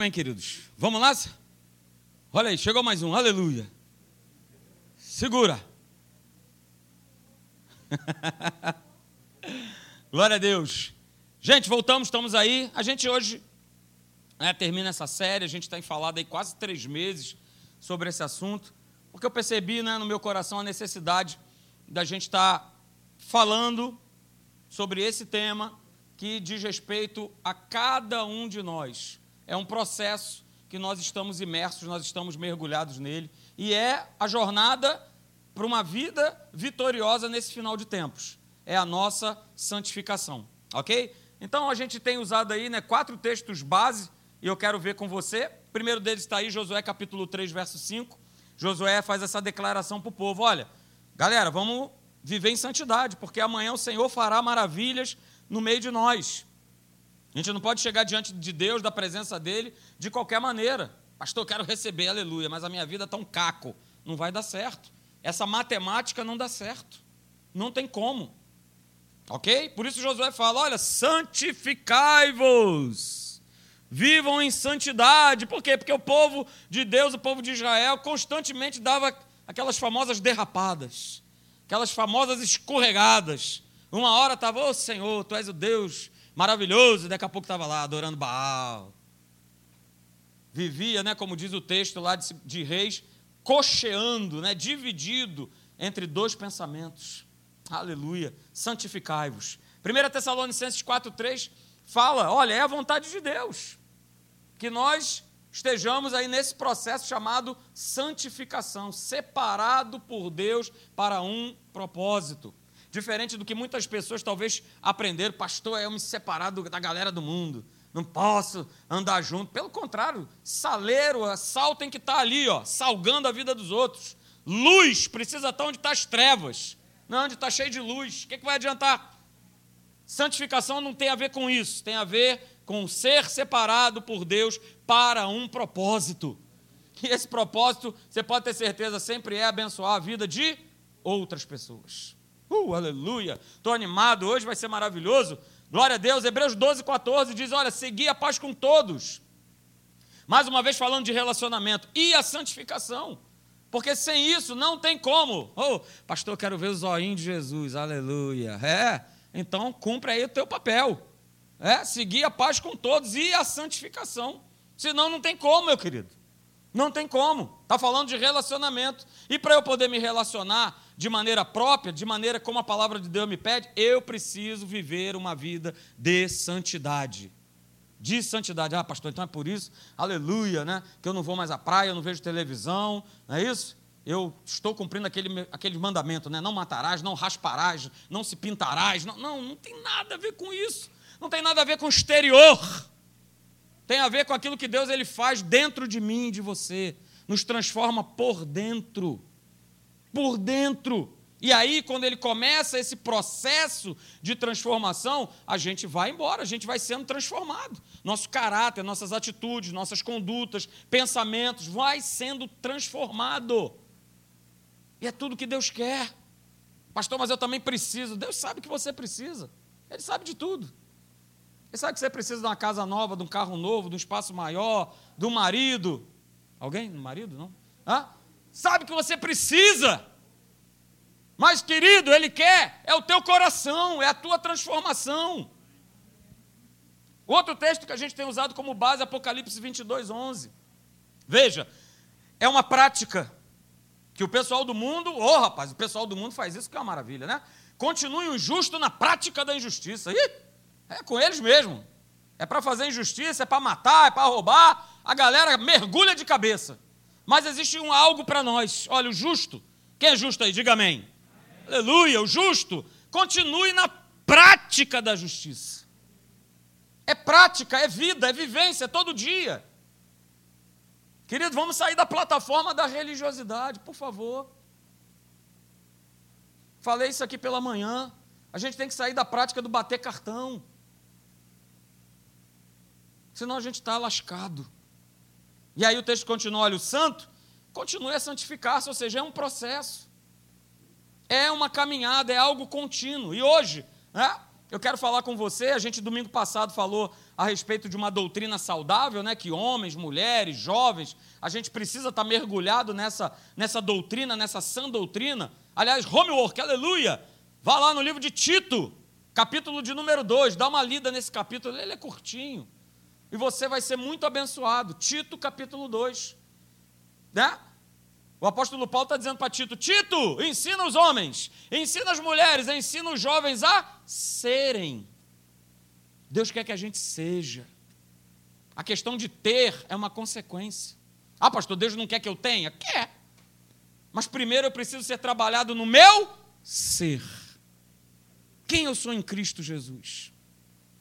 Amém, queridos. Vamos lá? Olha aí, chegou mais um. Aleluia. Segura. Glória a Deus. Gente, voltamos, estamos aí. A gente hoje né, termina essa série. A gente tem falado aí quase três meses sobre esse assunto, porque eu percebi né, no meu coração a necessidade da gente estar tá falando sobre esse tema que diz respeito a cada um de nós é um processo que nós estamos imersos, nós estamos mergulhados nele, e é a jornada para uma vida vitoriosa nesse final de tempos. É a nossa santificação, ok? Então a gente tem usado aí né, quatro textos base, e eu quero ver com você. O primeiro deles está aí, Josué capítulo 3, verso 5. Josué faz essa declaração para o povo: olha, galera, vamos viver em santidade, porque amanhã o Senhor fará maravilhas no meio de nós. A gente não pode chegar diante de Deus, da presença dele, de qualquer maneira. Pastor, eu quero receber, aleluia, mas a minha vida está um caco. Não vai dar certo. Essa matemática não dá certo. Não tem como. Ok? Por isso Josué fala: olha, santificai-vos. Vivam em santidade. Por quê? Porque o povo de Deus, o povo de Israel, constantemente dava aquelas famosas derrapadas, aquelas famosas escorregadas. Uma hora estava, ô oh, Senhor, tu és o Deus maravilhoso, daqui a pouco estava lá adorando Baal. Vivia, né, como diz o texto lá de, de Reis, cocheando, né, dividido entre dois pensamentos. Aleluia. Santificai-vos. 1 Tessalonicenses 4,3 fala: olha, é a vontade de Deus que nós estejamos aí nesse processo chamado santificação, separado por Deus para um propósito. Diferente do que muitas pessoas talvez aprenderam, pastor, é eu me separar da galera do mundo. Não posso andar junto. Pelo contrário, saleiro, sal tem que estar ali, ó, salgando a vida dos outros. Luz precisa estar onde estão as trevas, não onde está cheio de luz. O que, que vai adiantar? Santificação não tem a ver com isso, tem a ver com ser separado por Deus para um propósito. E esse propósito, você pode ter certeza, sempre é abençoar a vida de outras pessoas. Uh, aleluia! Estou animado, hoje vai ser maravilhoso. Glória a Deus. Hebreus 12, 14 diz: Olha, segui a paz com todos. Mais uma vez falando de relacionamento e a santificação. Porque sem isso não tem como. Oh, pastor, quero ver o zoinho de Jesus, aleluia. É, então cumpre aí o teu papel. É, seguir a paz com todos e a santificação. Senão não tem como, meu querido. Não tem como. Está falando de relacionamento. E para eu poder me relacionar de maneira própria, de maneira como a palavra de Deus me pede, eu preciso viver uma vida de santidade. De santidade. Ah, pastor, então é por isso, aleluia, né? Que eu não vou mais à praia, eu não vejo televisão, não é isso? Eu estou cumprindo aquele, aquele mandamento, né? Não matarás, não rasparás, não se pintarás. Não, não, não tem nada a ver com isso. Não tem nada a ver com o exterior tem a ver com aquilo que Deus ele faz dentro de mim de você, nos transforma por dentro. Por dentro. E aí, quando ele começa esse processo de transformação, a gente vai embora, a gente vai sendo transformado. Nosso caráter, nossas atitudes, nossas condutas, pensamentos, vai sendo transformado. E é tudo que Deus quer. Pastor, mas eu também preciso. Deus sabe que você precisa. Ele sabe de tudo. Ele sabe que você precisa de uma casa nova, de um carro novo, de um espaço maior, de um marido. Alguém? Um marido, não? Hã? Sabe que você precisa. Mas, querido, Ele quer, é o teu coração, é a tua transformação. Outro texto que a gente tem usado como base, Apocalipse 22, 11. Veja, é uma prática que o pessoal do mundo, ô oh, rapaz, o pessoal do mundo faz isso que é uma maravilha, né? Continue o justo na prática da injustiça. Ih, é com eles mesmo. É para fazer injustiça, é para matar, é para roubar. A galera mergulha de cabeça. Mas existe um algo para nós. Olha, o justo. Quem é justo aí? Diga amém. amém. Aleluia. O justo continue na prática da justiça. É prática, é vida, é vivência, é todo dia. Querido, vamos sair da plataforma da religiosidade, por favor. Falei isso aqui pela manhã. A gente tem que sair da prática do bater cartão senão a gente está lascado. E aí o texto continua: olha, o santo continue a santificar-se, ou seja, é um processo, é uma caminhada, é algo contínuo. E hoje, né, Eu quero falar com você, a gente domingo passado falou a respeito de uma doutrina saudável, né, que homens, mulheres, jovens, a gente precisa estar mergulhado nessa, nessa doutrina, nessa sã doutrina. Aliás, homework, aleluia! Vá lá no livro de Tito, capítulo de número 2, dá uma lida nesse capítulo, ele é curtinho. E você vai ser muito abençoado. Tito, capítulo 2. Né? O apóstolo Paulo está dizendo para Tito: Tito, ensina os homens, ensina as mulheres, ensina os jovens a serem. Deus quer que a gente seja. A questão de ter é uma consequência. Ah, pastor, Deus não quer que eu tenha? Quer. Mas primeiro eu preciso ser trabalhado no meu ser. Quem eu sou em Cristo Jesus?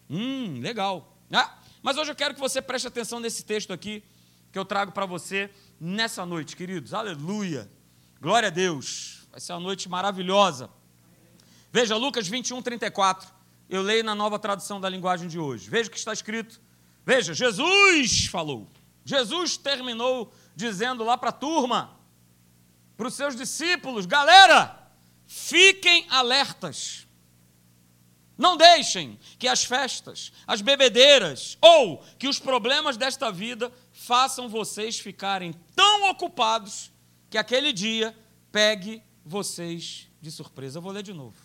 Hum, legal. Ah, mas hoje eu quero que você preste atenção nesse texto aqui que eu trago para você nessa noite, queridos. Aleluia. Glória a Deus. Vai ser uma noite maravilhosa. Veja, Lucas 21, 34. Eu leio na nova tradução da linguagem de hoje. Veja o que está escrito. Veja, Jesus falou. Jesus terminou dizendo lá para a turma, para os seus discípulos: galera, fiquem alertas. Não deixem que as festas, as bebedeiras ou que os problemas desta vida façam vocês ficarem tão ocupados que aquele dia pegue vocês de surpresa. Eu vou ler de novo.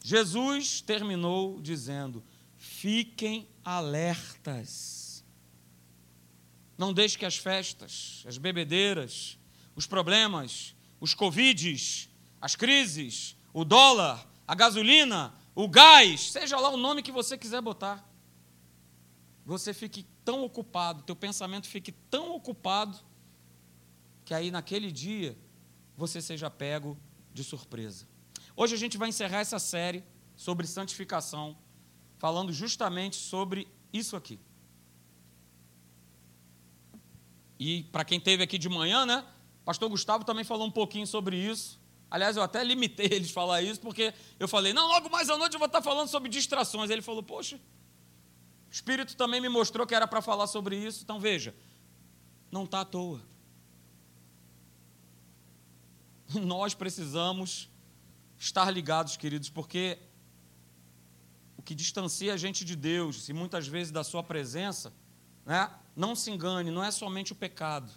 Jesus terminou dizendo: fiquem alertas. Não deixe que as festas, as bebedeiras, os problemas, os covides, as crises, o dólar, a gasolina, o gás, seja lá o nome que você quiser botar, você fique tão ocupado, teu pensamento fique tão ocupado, que aí naquele dia você seja pego de surpresa. Hoje a gente vai encerrar essa série sobre santificação, falando justamente sobre isso aqui. E para quem teve aqui de manhã, né? Pastor Gustavo também falou um pouquinho sobre isso. Aliás, eu até limitei eles falar isso, porque eu falei, não, logo mais à noite eu vou estar falando sobre distrações. Ele falou, poxa, o Espírito também me mostrou que era para falar sobre isso. Então veja, não está à toa. Nós precisamos estar ligados, queridos, porque o que distancia a gente de Deus e muitas vezes da Sua presença, né, não se engane, não é somente o pecado,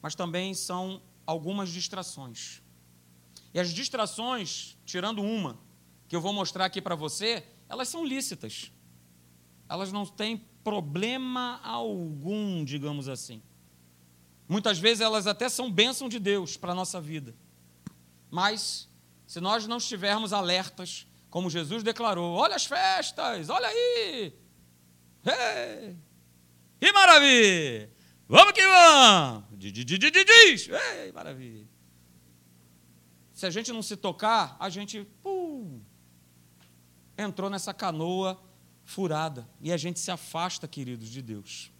mas também são algumas distrações. E as distrações, tirando uma, que eu vou mostrar aqui para você, elas são lícitas. Elas não têm problema algum, digamos assim. Muitas vezes elas até são bênção de Deus para a nossa vida. Mas, se nós não estivermos alertas, como Jesus declarou: olha as festas, olha aí! Hey! Que maravilha! Vamos que vamos! Diz! Ei, maravilha! Se a gente não se tocar, a gente uh, entrou nessa canoa furada e a gente se afasta, queridos, de Deus.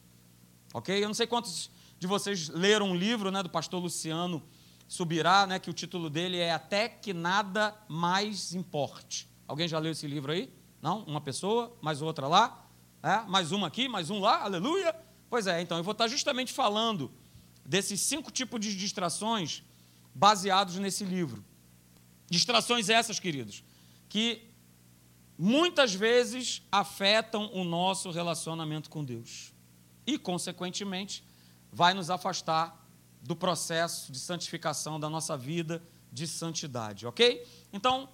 Ok? Eu não sei quantos de vocês leram um livro né, do pastor Luciano Subirá, né, que o título dele é Até que Nada Mais Importe. Alguém já leu esse livro aí? Não? Uma pessoa, mais outra lá, é? mais uma aqui, mais um lá, aleluia. Pois é, então eu vou estar justamente falando desses cinco tipos de distrações baseados nesse livro. Distrações essas, queridos, que muitas vezes afetam o nosso relacionamento com Deus e, consequentemente, vai nos afastar do processo de santificação da nossa vida de santidade, ok? Então,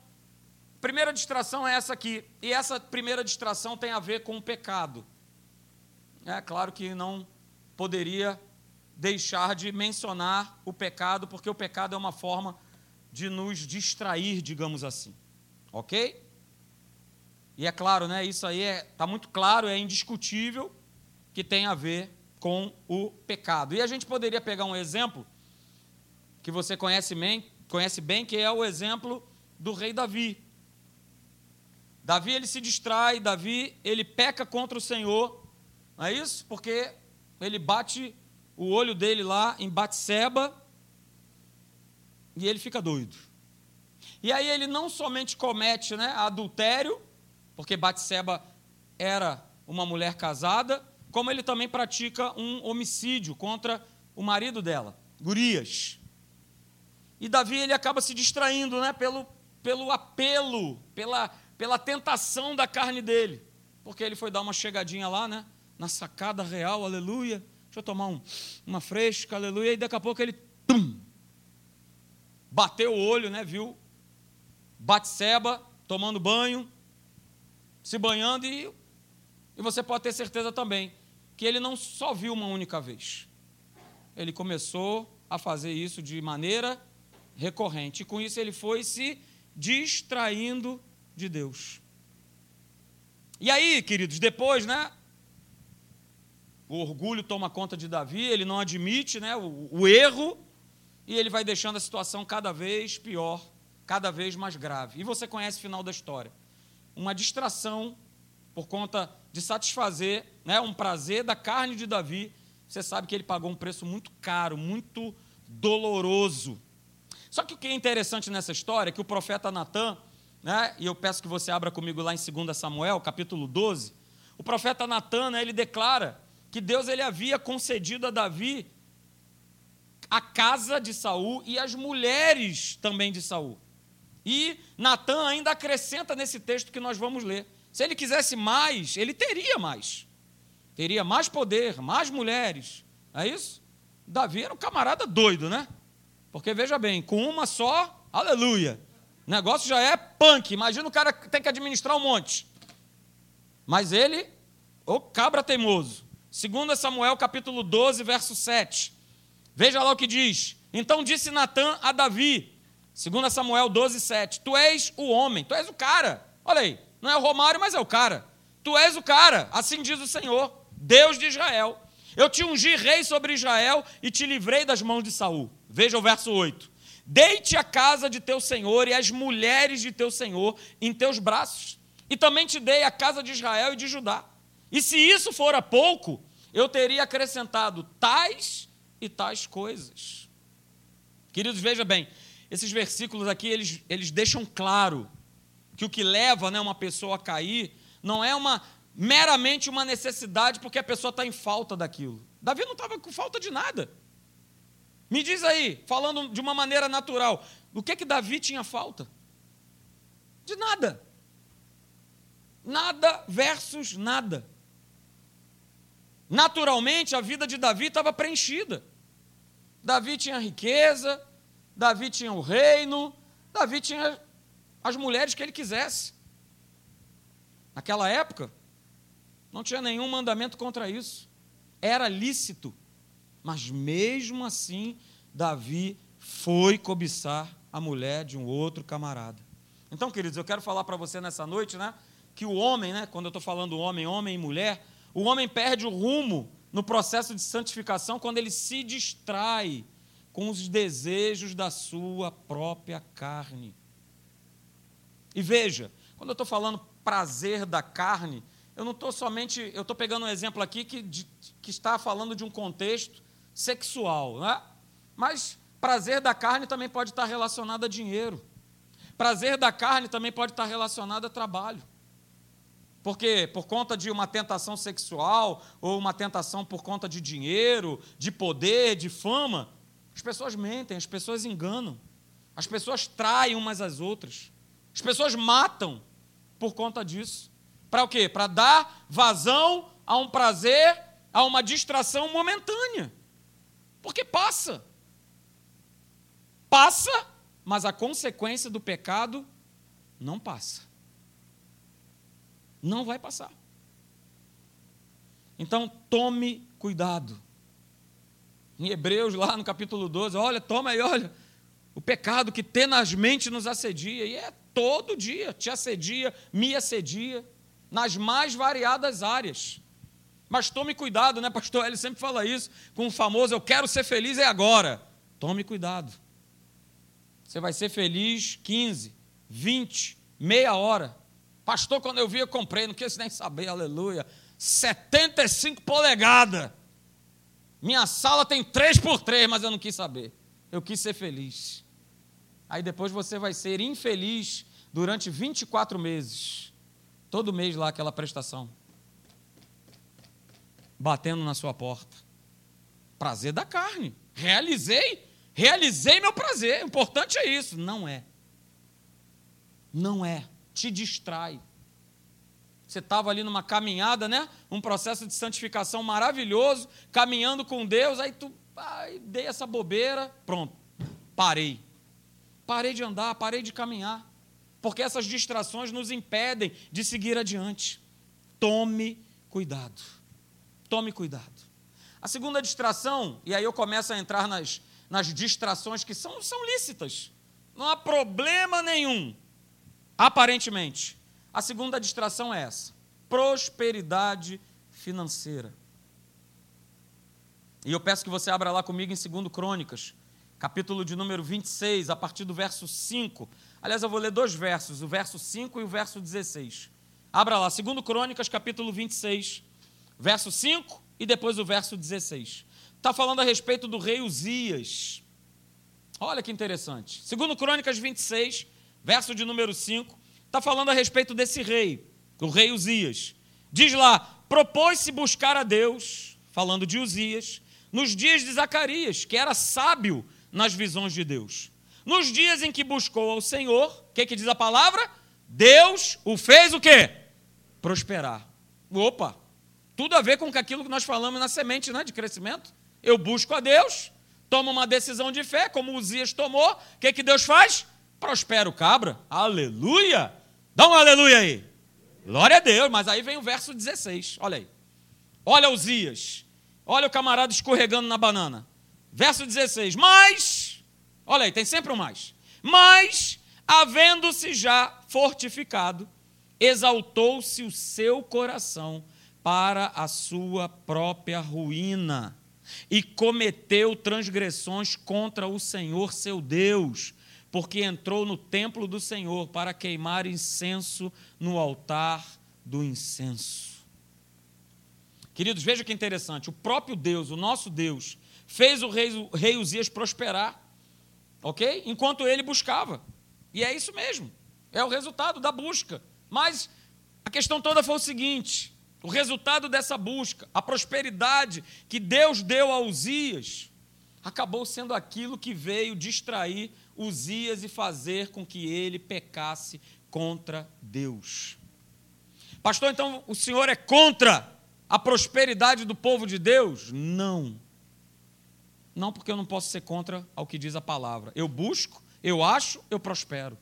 primeira distração é essa aqui, e essa primeira distração tem a ver com o pecado. É claro que não poderia deixar de mencionar o pecado, porque o pecado é uma forma de nos distrair, digamos assim. Ok? E é claro, né? Isso aí está é, tá muito claro, é indiscutível que tem a ver com o pecado. E a gente poderia pegar um exemplo que você conhece bem, conhece bem, que é o exemplo do rei Davi. Davi ele se distrai, Davi ele peca contra o Senhor, não é isso? Porque ele bate o olho dele lá em Batseba e ele fica doido. E aí ele não somente comete né, adultério, porque Batseba era uma mulher casada, como ele também pratica um homicídio contra o marido dela, Gurias. E Davi ele acaba se distraindo né, pelo, pelo apelo, pela pela tentação da carne dele. Porque ele foi dar uma chegadinha lá, né? Na sacada real, aleluia. Deixa eu tomar um, uma fresca, aleluia. E daqui a pouco ele, tum, bateu o olho, né? Viu Batseba tomando banho, se banhando e, e você pode ter certeza também que ele não só viu uma única vez. Ele começou a fazer isso de maneira recorrente. E com isso ele foi se distraindo de Deus. E aí, queridos, depois, né? O orgulho toma conta de Davi, ele não admite né, o, o erro, e ele vai deixando a situação cada vez pior, cada vez mais grave. E você conhece o final da história. Uma distração por conta de satisfazer né, um prazer da carne de Davi. Você sabe que ele pagou um preço muito caro, muito doloroso. Só que o que é interessante nessa história é que o profeta Natan, né, e eu peço que você abra comigo lá em 2 Samuel, capítulo 12, o profeta Natan, né, ele declara que Deus ele havia concedido a Davi a casa de Saul e as mulheres também de Saul. E Natan ainda acrescenta nesse texto que nós vamos ler. Se ele quisesse mais, ele teria mais. Teria mais poder, mais mulheres. É isso? Davi era um camarada doido, né? Porque veja bem, com uma só, aleluia. O negócio já é punk. Imagina o cara que tem que administrar um monte. Mas ele, o cabra teimoso. Segundo Samuel capítulo 12, verso 7. Veja lá o que diz. Então disse Natã a Davi, segundo Samuel 12, 7. Tu és o homem, tu és o cara. Olha aí, não é o Romário, mas é o cara. Tu és o cara, assim diz o Senhor, Deus de Israel. Eu te ungi rei sobre Israel e te livrei das mãos de Saul. Veja o verso 8. Deite a casa de teu senhor e as mulheres de teu senhor em teus braços. E também te dei a casa de Israel e de Judá. E se isso fora pouco, eu teria acrescentado tais e tais coisas. Queridos, veja bem, esses versículos aqui, eles, eles deixam claro que o que leva né, uma pessoa a cair não é uma meramente uma necessidade porque a pessoa está em falta daquilo. Davi não estava com falta de nada. Me diz aí, falando de uma maneira natural, o que que Davi tinha falta? De nada. Nada versus nada. Naturalmente, a vida de Davi estava preenchida. Davi tinha riqueza, Davi tinha o reino, Davi tinha as mulheres que ele quisesse. Naquela época, não tinha nenhum mandamento contra isso. Era lícito. Mas mesmo assim, Davi foi cobiçar a mulher de um outro camarada. Então, queridos, eu quero falar para você nessa noite, né, que o homem, né, quando eu estou falando homem, homem e mulher, o homem perde o rumo no processo de santificação quando ele se distrai com os desejos da sua própria carne. E veja, quando eu estou falando prazer da carne, eu não estou somente, eu estou pegando um exemplo aqui que, de, que está falando de um contexto sexual, né? mas prazer da carne também pode estar relacionado a dinheiro. Prazer da carne também pode estar relacionado a trabalho. Porque por conta de uma tentação sexual ou uma tentação por conta de dinheiro, de poder, de fama, as pessoas mentem, as pessoas enganam, as pessoas traem umas às outras, as pessoas matam por conta disso. Para o quê? Para dar vazão a um prazer, a uma distração momentânea. Porque passa. Passa, mas a consequência do pecado não passa. Não vai passar. Então, tome cuidado. Em Hebreus, lá no capítulo 12, olha, toma aí, olha, o pecado que tenazmente nos assedia, e é todo dia, te assedia, me assedia, nas mais variadas áreas. Mas tome cuidado, né, pastor? Ele sempre fala isso, com o famoso, eu quero ser feliz é agora. Tome cuidado. Você vai ser feliz 15, 20, meia hora. Pastor, quando eu vi, eu comprei, não quis nem saber, aleluia. 75 polegadas. Minha sala tem 3 por 3, mas eu não quis saber. Eu quis ser feliz. Aí depois você vai ser infeliz durante 24 meses. Todo mês lá aquela prestação. Batendo na sua porta. Prazer da carne. Realizei, realizei meu prazer. O importante é isso. Não é. Não é. Te distrai. Você estava ali numa caminhada, né? Um processo de santificação maravilhoso, caminhando com Deus, aí tu ai, dei essa bobeira, pronto, parei. Parei de andar, parei de caminhar. Porque essas distrações nos impedem de seguir adiante. Tome cuidado. Tome cuidado. A segunda distração, e aí eu começo a entrar nas, nas distrações que são, são lícitas. Não há problema nenhum, aparentemente. A segunda distração é essa: prosperidade financeira. E eu peço que você abra lá comigo em 2 Crônicas, capítulo de número 26, a partir do verso 5. Aliás, eu vou ler dois versos, o verso 5 e o verso 16. Abra lá, 2 Crônicas, capítulo 26, verso 5 e depois o verso 16. Está falando a respeito do rei Uzias. Olha que interessante. 2 Crônicas 26, verso de número 5, está falando a respeito desse rei, o rei Uzias. Diz lá: propôs-se buscar a Deus, falando de Uzias, nos dias de Zacarias, que era sábio nas visões de Deus. Nos dias em que buscou ao Senhor, o que, que diz a palavra? Deus o fez o quê? Prosperar. Opa, tudo a ver com aquilo que nós falamos na semente né, de crescimento. Eu busco a Deus, tomo uma decisão de fé, como Uzias tomou, o que, que Deus faz? Prospera o cabra. Aleluia! Dá um aleluia aí. Glória a Deus, mas aí vem o verso 16, olha aí. Olha Uzias, olha o camarada escorregando na banana. Verso 16, mas, olha aí, tem sempre um mais. Mas, havendo-se já fortificado, exaltou-se o seu coração para a sua própria ruína e cometeu transgressões contra o Senhor seu Deus, porque entrou no templo do Senhor para queimar incenso no altar do incenso. Queridos, veja que interessante, o próprio Deus, o nosso Deus, fez o rei, o rei Uzias prosperar, ok? Enquanto ele buscava. E é isso mesmo, é o resultado da busca. Mas a questão toda foi o seguinte: o resultado dessa busca, a prosperidade que Deus deu a Uzias, acabou sendo aquilo que veio distrair Uzias e fazer com que ele pecasse contra Deus. Pastor, então o senhor é contra a prosperidade do povo de Deus? Não. Não, porque eu não posso ser contra ao que diz a palavra. Eu busco, eu acho, eu prospero.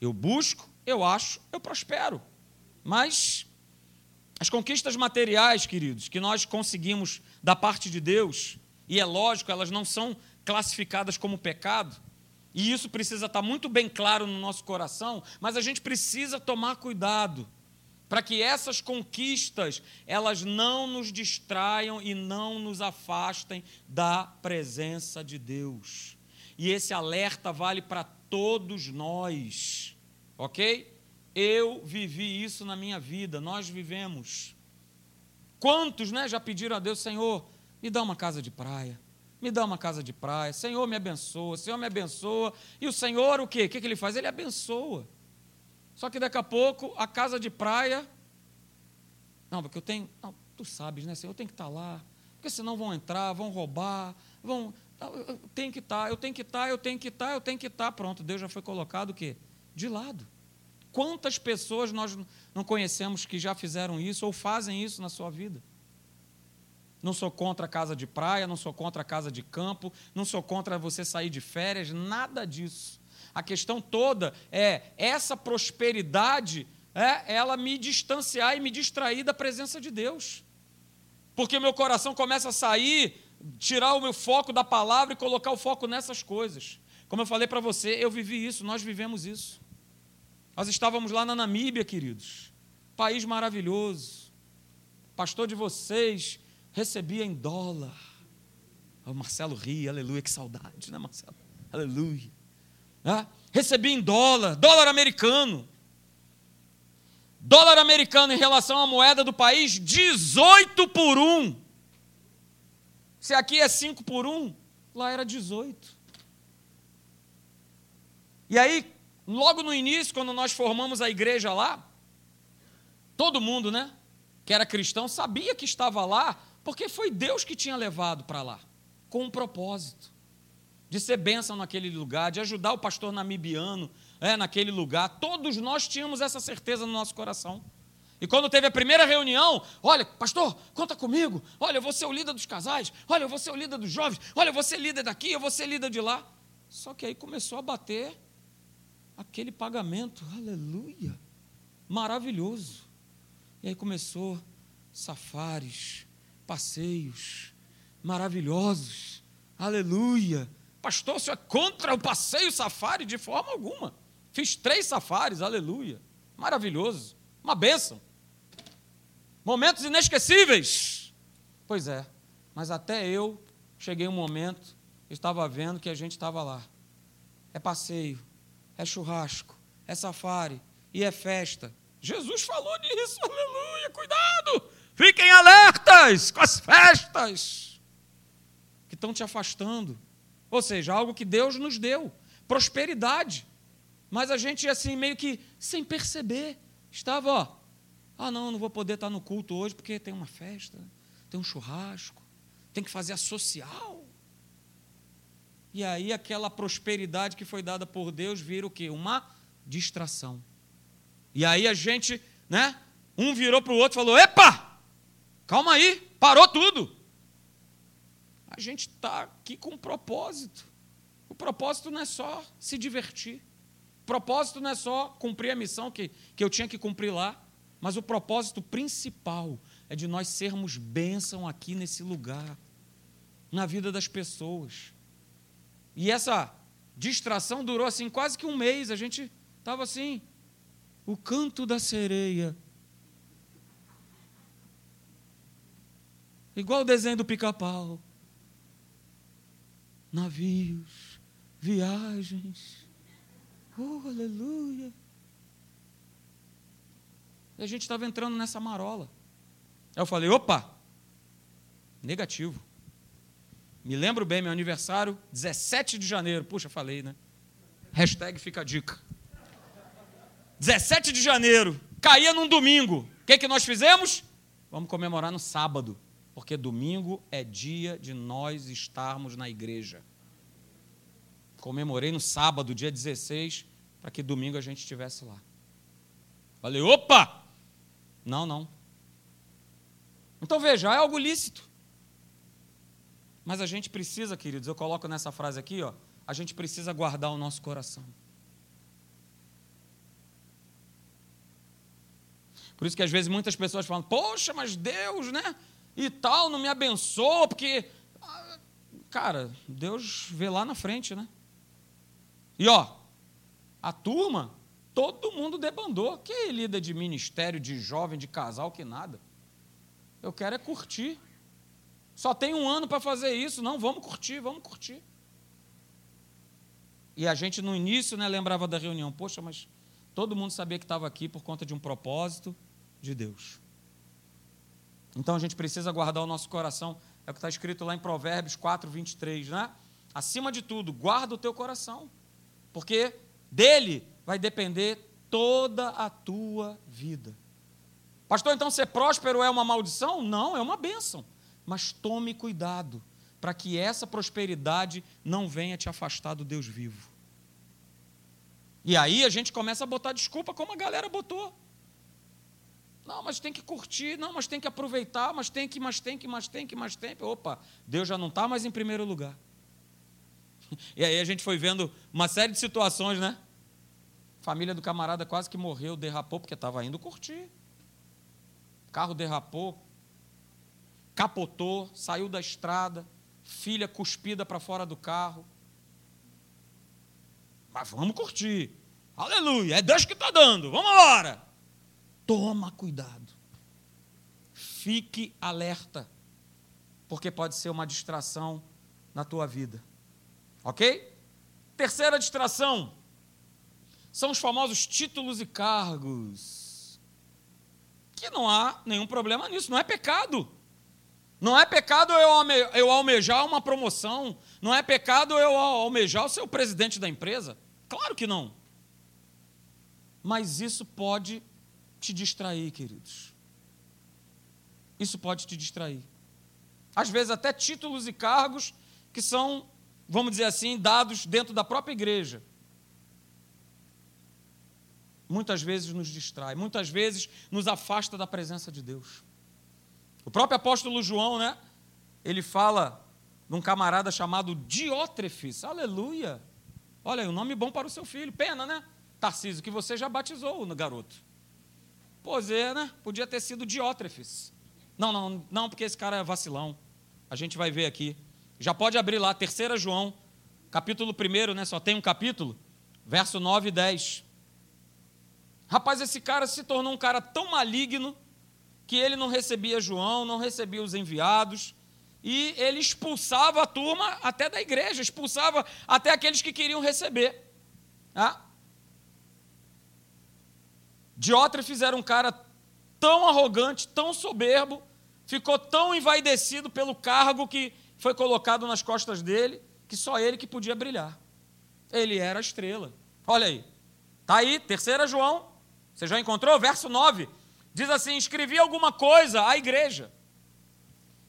Eu busco, eu acho, eu prospero. Mas as conquistas materiais, queridos, que nós conseguimos da parte de Deus, e é lógico, elas não são classificadas como pecado, e isso precisa estar muito bem claro no nosso coração, mas a gente precisa tomar cuidado para que essas conquistas elas não nos distraiam e não nos afastem da presença de Deus. E esse alerta vale para todos nós, ok? Eu vivi isso na minha vida, nós vivemos. Quantos né, já pediram a Deus, Senhor, me dá uma casa de praia, me dá uma casa de praia, Senhor me abençoa, Senhor me abençoa. E o Senhor o quê? O que, ele faz? Ele abençoa. Só que daqui a pouco a casa de praia. Não, porque eu tenho. Não, tu sabes, né, Senhor? Eu tenho que estar lá. Porque senão vão entrar, vão roubar, vão. Eu tenho que estar, eu tenho que estar, eu tenho que estar, eu tenho que estar. Pronto, Deus já foi colocado o quê? De lado. Quantas pessoas nós não conhecemos que já fizeram isso ou fazem isso na sua vida? Não sou contra a casa de praia, não sou contra a casa de campo, não sou contra você sair de férias, nada disso. A questão toda é essa prosperidade, é ela me distanciar e me distrair da presença de Deus. Porque meu coração começa a sair, tirar o meu foco da palavra e colocar o foco nessas coisas. Como eu falei para você, eu vivi isso, nós vivemos isso. Nós estávamos lá na Namíbia, queridos. País maravilhoso. Pastor de vocês recebia em dólar. O Marcelo ri, aleluia, que saudade, né, Marcelo? Aleluia. É? Recebia em dólar, dólar americano. Dólar americano em relação à moeda do país, 18 por 1. Se aqui é 5 por 1, lá era 18. E aí, logo no início, quando nós formamos a igreja lá, todo mundo, né, que era cristão, sabia que estava lá, porque foi Deus que tinha levado para lá, com um propósito de ser bênção naquele lugar, de ajudar o pastor namibiano é, naquele lugar. Todos nós tínhamos essa certeza no nosso coração. E quando teve a primeira reunião, olha, pastor, conta comigo. Olha, eu vou ser o líder dos casais. Olha, eu vou ser o líder dos jovens. Olha, eu vou ser líder daqui, eu vou ser líder de lá. Só que aí começou a bater aquele pagamento, aleluia, maravilhoso. E aí começou safares, passeios maravilhosos, aleluia. Pastor, você é contra o passeio safari de forma alguma. Fiz três safaris, aleluia, maravilhoso, uma bênção. Momentos inesquecíveis. Pois é, mas até eu cheguei um momento, estava vendo que a gente estava lá. É passeio, é churrasco, é safari e é festa. Jesus falou disso, aleluia, cuidado! Fiquem alertas com as festas que estão te afastando. Ou seja, algo que Deus nos deu, prosperidade. Mas a gente, assim, meio que sem perceber, estava, ó, ah, não, não vou poder estar no culto hoje porque tem uma festa, tem um churrasco, tem que fazer a social. E aí aquela prosperidade que foi dada por Deus vira o quê? Uma distração. E aí a gente, né? Um virou para o outro e falou: Epa! Calma aí, parou tudo. A gente está aqui com um propósito. O propósito não é só se divertir. O propósito não é só cumprir a missão que, que eu tinha que cumprir lá. Mas o propósito principal é de nós sermos bênção aqui nesse lugar, na vida das pessoas. E essa distração durou assim quase que um mês. A gente estava assim, o canto da sereia. Igual o desenho do pica-pau. Navios, viagens. Oh, aleluia. E a gente estava entrando nessa marola. Aí eu falei: opa, negativo. Me lembro bem, meu aniversário, 17 de janeiro. Puxa, falei, né? Hashtag fica a dica. 17 de janeiro, caía num domingo. O que, que nós fizemos? Vamos comemorar no sábado, porque domingo é dia de nós estarmos na igreja. Comemorei no sábado, dia 16, para que domingo a gente estivesse lá. Falei, opa! Não, não. Então veja, é algo lícito. Mas a gente precisa, queridos, eu coloco nessa frase aqui, ó, a gente precisa guardar o nosso coração. Por isso que às vezes muitas pessoas falam: "Poxa, mas Deus, né? E tal, não me abençoa, porque ah, cara, Deus vê lá na frente, né? E ó, a turma, todo mundo debandou. Que lida de ministério, de jovem, de casal, que nada. Eu quero é curtir. Só tem um ano para fazer isso. Não, vamos curtir, vamos curtir. E a gente no início né, lembrava da reunião, poxa, mas todo mundo sabia que estava aqui por conta de um propósito de Deus. Então a gente precisa guardar o nosso coração, é o que está escrito lá em Provérbios 4, 23, né? Acima de tudo, guarda o teu coração, porque dele vai depender toda a tua vida. Pastor, então ser próspero é uma maldição? Não, é uma bênção mas tome cuidado para que essa prosperidade não venha te afastar do Deus vivo. E aí a gente começa a botar desculpa como a galera botou. Não, mas tem que curtir, não, mas tem que aproveitar, mas tem que, mas tem que, mas tem que, mas tem que. Opa, Deus já não está mais em primeiro lugar. E aí a gente foi vendo uma série de situações, né? Família do camarada quase que morreu, derrapou porque estava indo curtir. Carro derrapou, capotou, saiu da estrada, filha cuspida para fora do carro. Mas vamos curtir. Aleluia, é Deus que está dando, vamos embora. Toma cuidado. Fique alerta, porque pode ser uma distração na tua vida. Ok? Terceira distração são os famosos títulos e cargos. Que não há nenhum problema nisso, não é pecado. Não é pecado eu almejar uma promoção, não é pecado eu almejar o ser presidente da empresa. Claro que não. Mas isso pode te distrair, queridos. Isso pode te distrair. Às vezes, até títulos e cargos que são, vamos dizer assim, dados dentro da própria igreja. muitas vezes nos distrai, muitas vezes nos afasta da presença de Deus. O próprio apóstolo João, né? Ele fala de um camarada chamado Diótrefes. Aleluia! Olha aí, um nome bom para o seu filho. Pena, né? Tarcísio, que você já batizou no garoto. Pois é, né? Podia ter sido Diótrefes. Não, não, não, porque esse cara é vacilão. A gente vai ver aqui. Já pode abrir lá, 3 João, capítulo 1, né? Só tem um capítulo, verso 9 e 10. Rapaz, esse cara se tornou um cara tão maligno que ele não recebia João, não recebia os enviados, e ele expulsava a turma até da igreja, expulsava até aqueles que queriam receber. Ah? Diótrefes era um cara tão arrogante, tão soberbo, ficou tão envaidecido pelo cargo que foi colocado nas costas dele, que só ele que podia brilhar. Ele era a estrela. Olha aí. Está aí, terceira João. Você já encontrou? Verso 9. Diz assim: escrevi alguma coisa à igreja.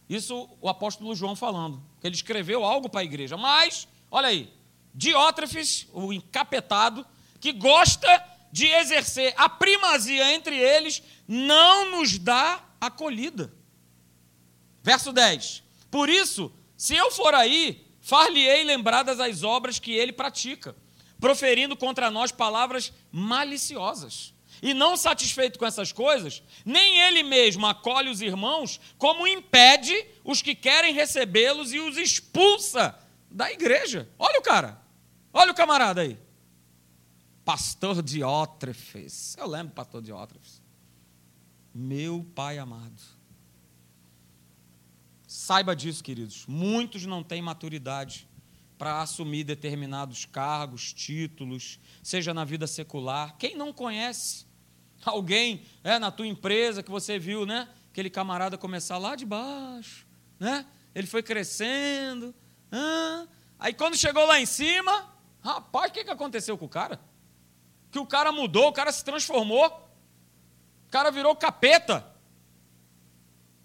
Isso o apóstolo João falando. Que ele escreveu algo para a igreja. Mas, olha aí, Diótrefes, o encapetado, que gosta de exercer a primazia entre eles, não nos dá acolhida. Verso 10. Por isso, se eu for aí, far-lhe-ei lembradas as obras que ele pratica, proferindo contra nós palavras maliciosas. E não satisfeito com essas coisas, nem ele mesmo acolhe os irmãos, como impede os que querem recebê-los e os expulsa da igreja. Olha o cara, olha o camarada aí. Pastor Diótrefes. Eu lembro pastor Diótrefes. Meu pai amado. Saiba disso, queridos. Muitos não têm maturidade para assumir determinados cargos, títulos, seja na vida secular. Quem não conhece alguém é, na tua empresa que você viu, né? Aquele camarada começar lá de baixo, né? Ele foi crescendo. Ah, aí quando chegou lá em cima, rapaz, o que, que aconteceu com o cara? Que o cara mudou, o cara se transformou, o cara virou capeta,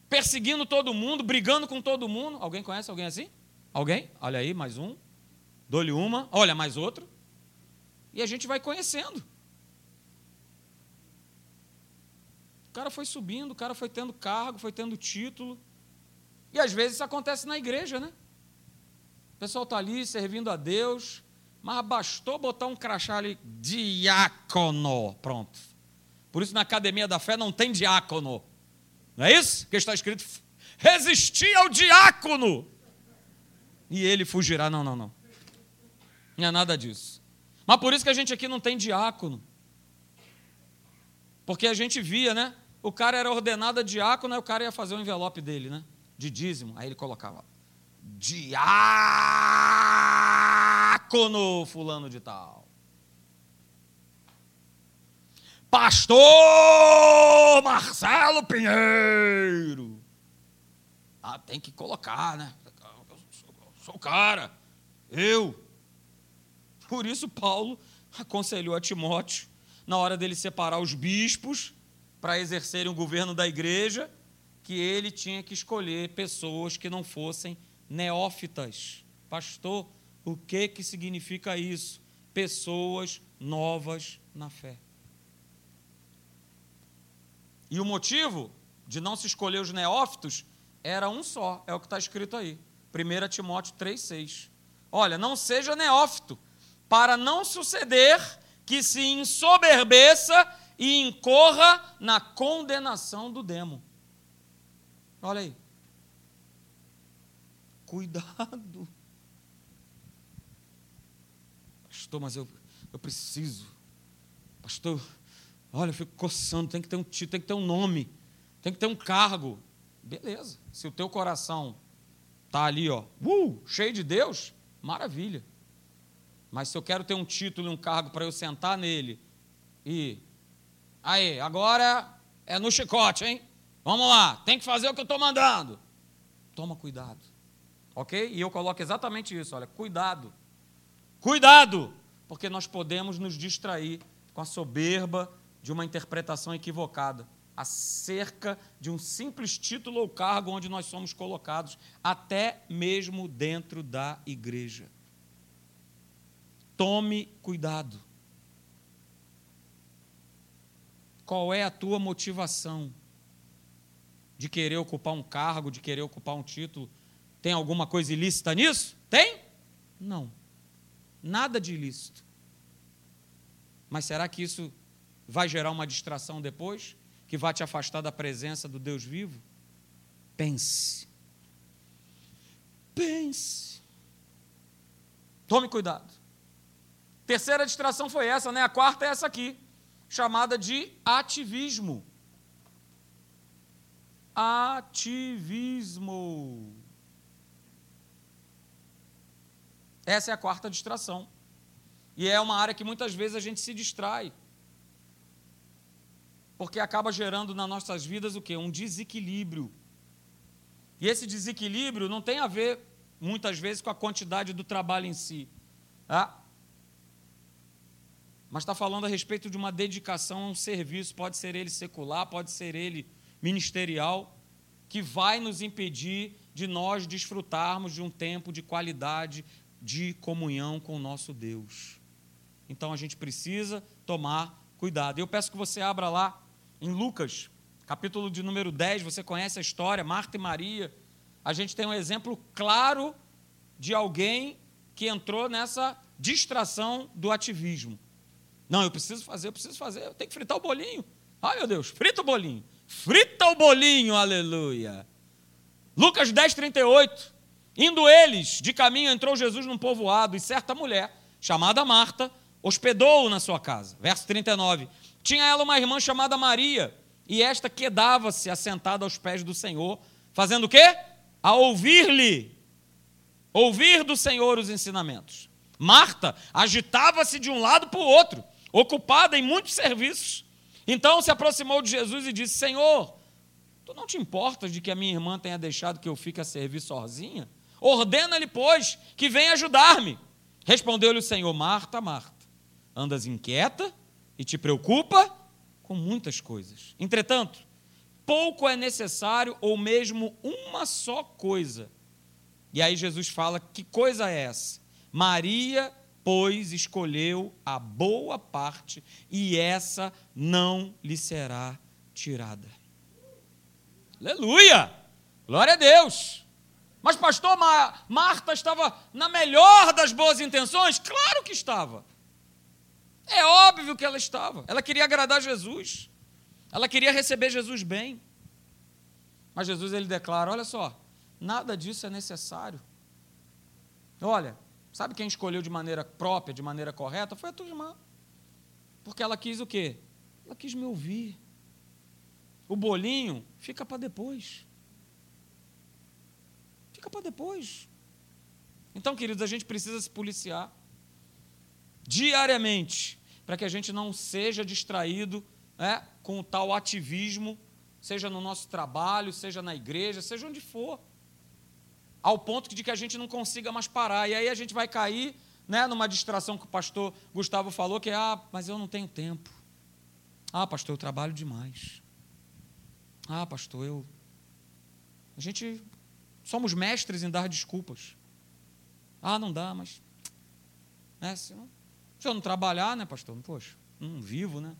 perseguindo todo mundo, brigando com todo mundo. Alguém conhece alguém assim? Alguém? Olha aí, mais um. Dou-lhe uma, olha, mais outro. E a gente vai conhecendo. O cara foi subindo, o cara foi tendo cargo, foi tendo título. E às vezes isso acontece na igreja, né? O pessoal está ali servindo a Deus, mas bastou botar um crachá ali, diácono. Pronto. Por isso na academia da fé não tem diácono. Não é isso? Que está escrito: resistir ao diácono. E ele fugirá. Não, não, não. Não é nada disso. Mas por isso que a gente aqui não tem diácono. Porque a gente via, né? O cara era ordenado a diácono, aí o cara ia fazer o envelope dele, né? De dízimo. Aí ele colocava diácono fulano de tal. Pastor Marcelo Pinheiro. Ah, tem que colocar, né? Eu sou o cara. Eu. Por isso Paulo aconselhou a Timóteo, na hora dele separar os bispos para exercerem o governo da igreja, que ele tinha que escolher pessoas que não fossem neófitas. Pastor, o que que significa isso? Pessoas novas na fé. E o motivo de não se escolher os neófitos era um só, é o que está escrito aí. 1 Timóteo 3,6. Olha, não seja neófito, para não suceder que se ensoberbeça e incorra na condenação do demo. Olha aí. Cuidado. Pastor, mas eu, eu preciso. Pastor, olha, eu fico coçando, tem que ter um título, tem que ter um nome, tem que ter um cargo. Beleza. Se o teu coração está ali, ó, uh, cheio de Deus, maravilha. Mas se eu quero ter um título e um cargo para eu sentar nele e. Aí, agora é no chicote, hein? Vamos lá, tem que fazer o que eu estou mandando. Toma cuidado. Ok? E eu coloco exatamente isso: olha, cuidado. Cuidado! Porque nós podemos nos distrair com a soberba de uma interpretação equivocada acerca de um simples título ou cargo onde nós somos colocados, até mesmo dentro da igreja. Tome cuidado. Qual é a tua motivação de querer ocupar um cargo, de querer ocupar um título? Tem alguma coisa ilícita nisso? Tem? Não. Nada de ilícito. Mas será que isso vai gerar uma distração depois? Que vai te afastar da presença do Deus vivo? Pense. Pense. Tome cuidado. Terceira distração foi essa, né? A quarta é essa aqui, chamada de ativismo. Ativismo. Essa é a quarta distração. E é uma área que muitas vezes a gente se distrai. Porque acaba gerando nas nossas vidas o quê? Um desequilíbrio. E esse desequilíbrio não tem a ver, muitas vezes, com a quantidade do trabalho em si. Tá? Mas está falando a respeito de uma dedicação a um serviço, pode ser ele secular, pode ser ele ministerial, que vai nos impedir de nós desfrutarmos de um tempo de qualidade, de comunhão com o nosso Deus. Então a gente precisa tomar cuidado. Eu peço que você abra lá em Lucas, capítulo de número 10, você conhece a história, Marta e Maria. A gente tem um exemplo claro de alguém que entrou nessa distração do ativismo. Não, eu preciso fazer, eu preciso fazer, eu tenho que fritar o bolinho. Ai, meu Deus, frita o bolinho. Frita o bolinho, aleluia. Lucas 10, 38. Indo eles, de caminho entrou Jesus num povoado, e certa mulher, chamada Marta, hospedou-o na sua casa. Verso 39. Tinha ela uma irmã chamada Maria, e esta quedava-se assentada aos pés do Senhor, fazendo o quê? A ouvir-lhe, ouvir do Senhor os ensinamentos. Marta agitava-se de um lado para o outro, ocupada em muitos serviços. Então se aproximou de Jesus e disse: Senhor, tu não te importas de que a minha irmã tenha deixado que eu fique a servir sozinha? Ordena-lhe, pois, que venha ajudar-me. Respondeu-lhe o Senhor: Marta, Marta, andas inquieta e te preocupa com muitas coisas. Entretanto, pouco é necessário, ou mesmo uma só coisa. E aí Jesus fala: que coisa é essa? Maria, pois, escolheu a boa parte, e essa não lhe será tirada. Aleluia! Glória a Deus! Mas, pastor, Marta estava na melhor das boas intenções? Claro que estava. É óbvio que ela estava. Ela queria agradar Jesus. Ela queria receber Jesus bem. Mas Jesus ele declara: olha só, nada disso é necessário. Olha, sabe quem escolheu de maneira própria, de maneira correta? Foi a tua irmã. Porque ela quis o quê? Ela quis me ouvir. O bolinho fica para depois. Fica para depois. Então, queridos, a gente precisa se policiar diariamente para que a gente não seja distraído né, com o tal ativismo, seja no nosso trabalho, seja na igreja, seja onde for, ao ponto de que a gente não consiga mais parar. E aí a gente vai cair né, numa distração que o pastor Gustavo falou, que é, ah, mas eu não tenho tempo. Ah, pastor, eu trabalho demais. Ah, pastor, eu. A gente Somos mestres em dar desculpas. Ah, não dá, mas. Né, se, eu, se eu não trabalhar, né, pastor? Poxa, não vivo, né?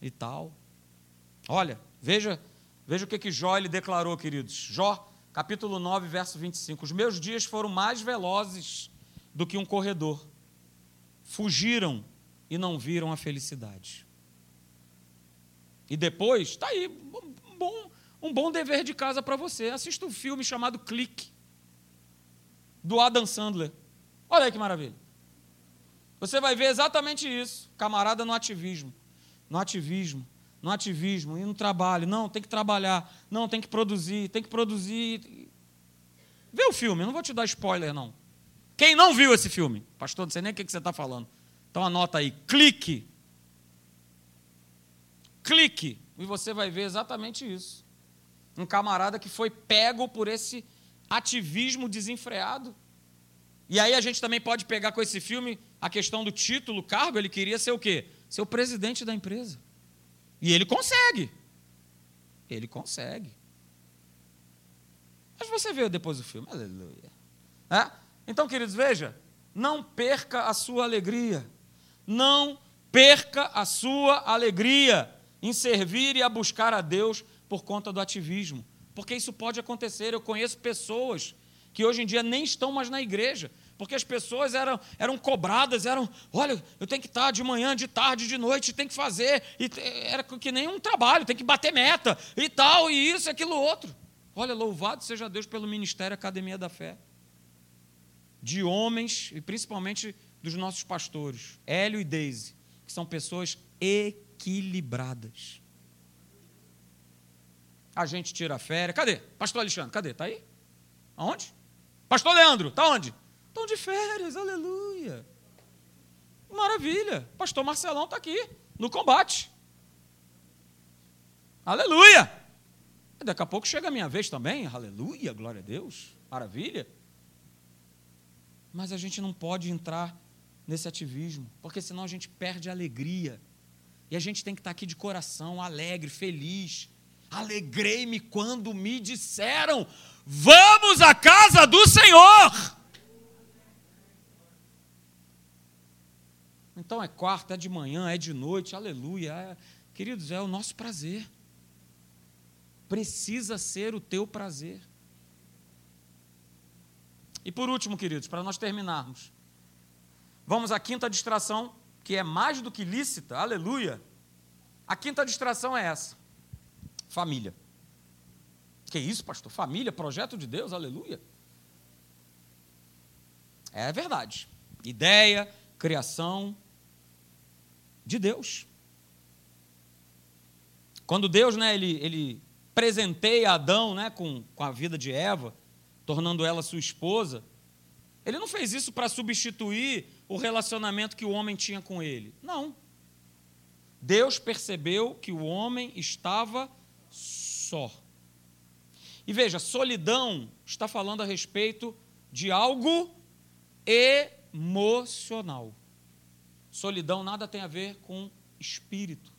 E tal. Olha, veja, veja o que, que Jó ele declarou, queridos. Jó, capítulo 9, verso 25. Os meus dias foram mais velozes do que um corredor. Fugiram e não viram a felicidade. E depois, está aí, bom, um bom dever de casa para você. Assista um filme chamado Clique, do Adam Sandler. Olha aí que maravilha. Você vai ver exatamente isso. Camarada no ativismo. No ativismo. No ativismo. E no trabalho. Não, tem que trabalhar. Não, tem que produzir. Tem que produzir. Vê o filme. Não vou te dar spoiler, não. Quem não viu esse filme? Pastor, não sei nem o que você está falando. Então anota aí. Clique. Clique. E você vai ver exatamente isso um camarada que foi pego por esse ativismo desenfreado. E aí a gente também pode pegar com esse filme a questão do título, cargo, ele queria ser o quê? Ser o presidente da empresa. E ele consegue. Ele consegue. Mas você vê depois do filme, aleluia. É? Então, queridos, veja, não perca a sua alegria. Não perca a sua alegria. em servir e a buscar a Deus por conta do ativismo. Porque isso pode acontecer. Eu conheço pessoas que hoje em dia nem estão mais na igreja, porque as pessoas eram, eram cobradas, eram, olha, eu tenho que estar de manhã, de tarde, de noite, tem que fazer, e era que nem um trabalho, tem que bater meta, e tal, e isso, aquilo, outro. Olha, louvado seja Deus pelo Ministério Academia da Fé. De homens, e principalmente dos nossos pastores, Hélio e Deise, que são pessoas equilibradas. A gente tira férias. Cadê? Pastor Alexandre, cadê? Está aí? Aonde? Pastor Leandro, está onde? Estão de férias, aleluia. Maravilha. Pastor Marcelão está aqui, no combate. Aleluia. Daqui a pouco chega a minha vez também, aleluia, glória a Deus, maravilha. Mas a gente não pode entrar nesse ativismo, porque senão a gente perde a alegria. E a gente tem que estar aqui de coração, alegre, feliz. Alegrei-me quando me disseram: Vamos à casa do Senhor. Então é quarta, é de manhã, é de noite, aleluia. É, queridos, é o nosso prazer. Precisa ser o teu prazer. E por último, queridos, para nós terminarmos, vamos à quinta distração, que é mais do que lícita, aleluia. A quinta distração é essa: família. Que isso, pastor? Família, projeto de Deus, aleluia. É verdade. Ideia, criação de Deus. Quando Deus, né, ele, ele presenteia Adão, né, com, com a vida de Eva, tornando ela sua esposa, ele não fez isso para substituir o relacionamento que o homem tinha com ele. Não. Deus percebeu que o homem estava só. E veja, solidão está falando a respeito de algo emocional. Solidão nada tem a ver com espírito.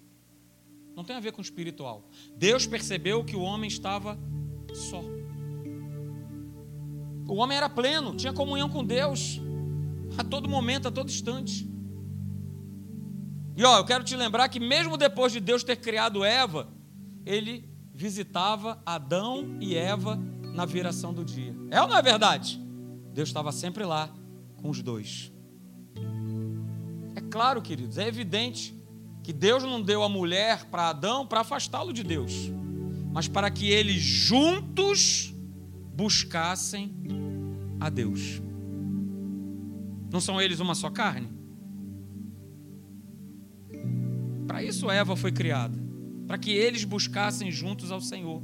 Não tem a ver com espiritual. Deus percebeu que o homem estava só. O homem era pleno, tinha comunhão com Deus a todo momento, a todo instante. E ó, eu quero te lembrar que mesmo depois de Deus ter criado Eva, ele visitava Adão e Eva na viração do dia. É ou não é verdade? Deus estava sempre lá com os dois. É claro, queridos, é evidente que Deus não deu a mulher para Adão para afastá-lo de Deus, mas para que eles juntos buscassem a Deus. Não são eles uma só carne? Para isso Eva foi criada para que eles buscassem juntos ao Senhor.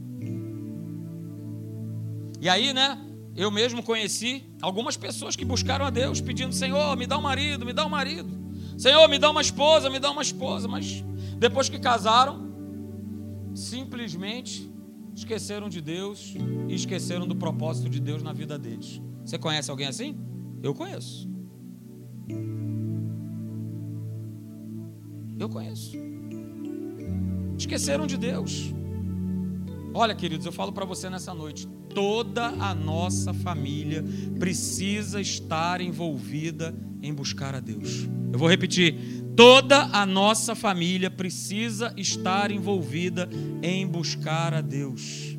E aí, né? Eu mesmo conheci algumas pessoas que buscaram a Deus, pedindo: Senhor, me dá um marido, me dá um marido. Senhor, me dá uma esposa, me dá uma esposa. Mas depois que casaram, simplesmente esqueceram de Deus e esqueceram do propósito de Deus na vida deles. Você conhece alguém assim? Eu conheço. Eu conheço esqueceram de Deus. Olha, queridos, eu falo para você nessa noite: toda a nossa família precisa estar envolvida em buscar a Deus. Eu vou repetir: toda a nossa família precisa estar envolvida em buscar a Deus.